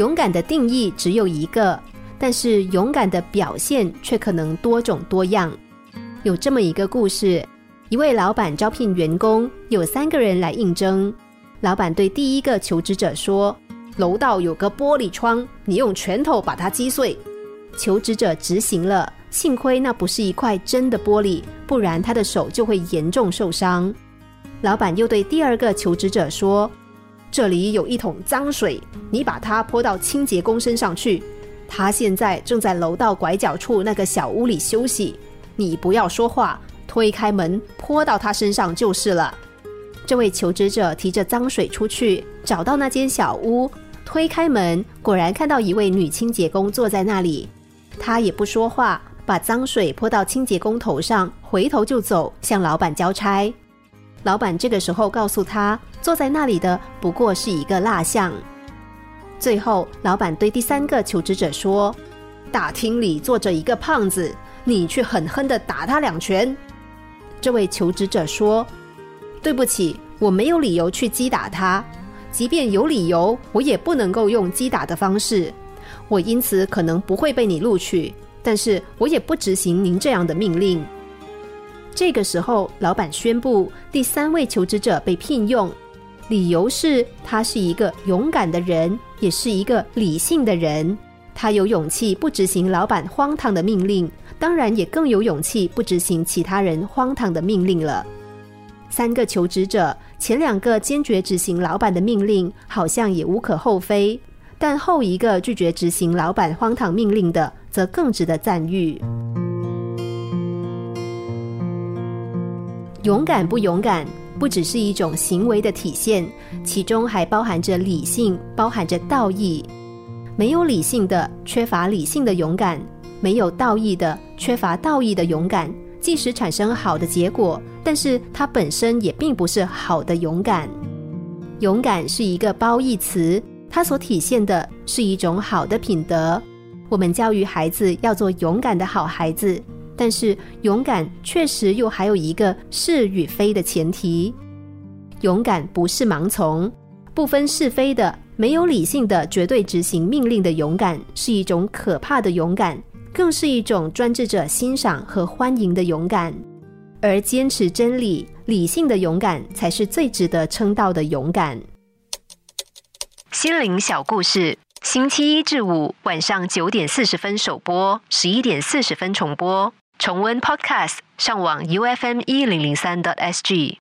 勇敢的定义只有一个，但是勇敢的表现却可能多种多样。有这么一个故事：一位老板招聘员工，有三个人来应征。老板对第一个求职者说：“楼道有个玻璃窗，你用拳头把它击碎。”求职者执行了，幸亏那不是一块真的玻璃，不然他的手就会严重受伤。老板又对第二个求职者说。这里有一桶脏水，你把它泼到清洁工身上去。他现在正在楼道拐角处那个小屋里休息。你不要说话，推开门泼到他身上就是了。这位求职者提着脏水出去，找到那间小屋，推开门，果然看到一位女清洁工坐在那里。他也不说话，把脏水泼到清洁工头上，回头就走，向老板交差。老板这个时候告诉他，坐在那里的不过是一个蜡像。最后，老板对第三个求职者说：“大厅里坐着一个胖子，你去狠狠的打他两拳。”这位求职者说：“对不起，我没有理由去击打他。即便有理由，我也不能够用击打的方式。我因此可能不会被你录取，但是我也不执行您这样的命令。”这个时候，老板宣布第三位求职者被聘用，理由是他是一个勇敢的人，也是一个理性的人。他有勇气不执行老板荒唐的命令，当然也更有勇气不执行其他人荒唐的命令了。三个求职者，前两个坚决执行老板的命令，好像也无可厚非，但后一个拒绝执行老板荒唐命令的，则更值得赞誉。勇敢不勇敢，不只是一种行为的体现，其中还包含着理性，包含着道义。没有理性的、缺乏理性的勇敢，没有道义的、缺乏道义的勇敢，即使产生好的结果，但是它本身也并不是好的勇敢。勇敢是一个褒义词，它所体现的是一种好的品德。我们教育孩子要做勇敢的好孩子。但是勇敢确实又还有一个是与非的前提，勇敢不是盲从，不分是非的，没有理性的绝对执行命令的勇敢，是一种可怕的勇敢，更是一种专制者欣赏和欢迎的勇敢。而坚持真理、理性的勇敢，才是最值得称道的勇敢。心灵小故事，星期一至五晚上九点四十分首播，十一点四十分重播。重温 Podcast，上网 U F M 一零零三 t S G。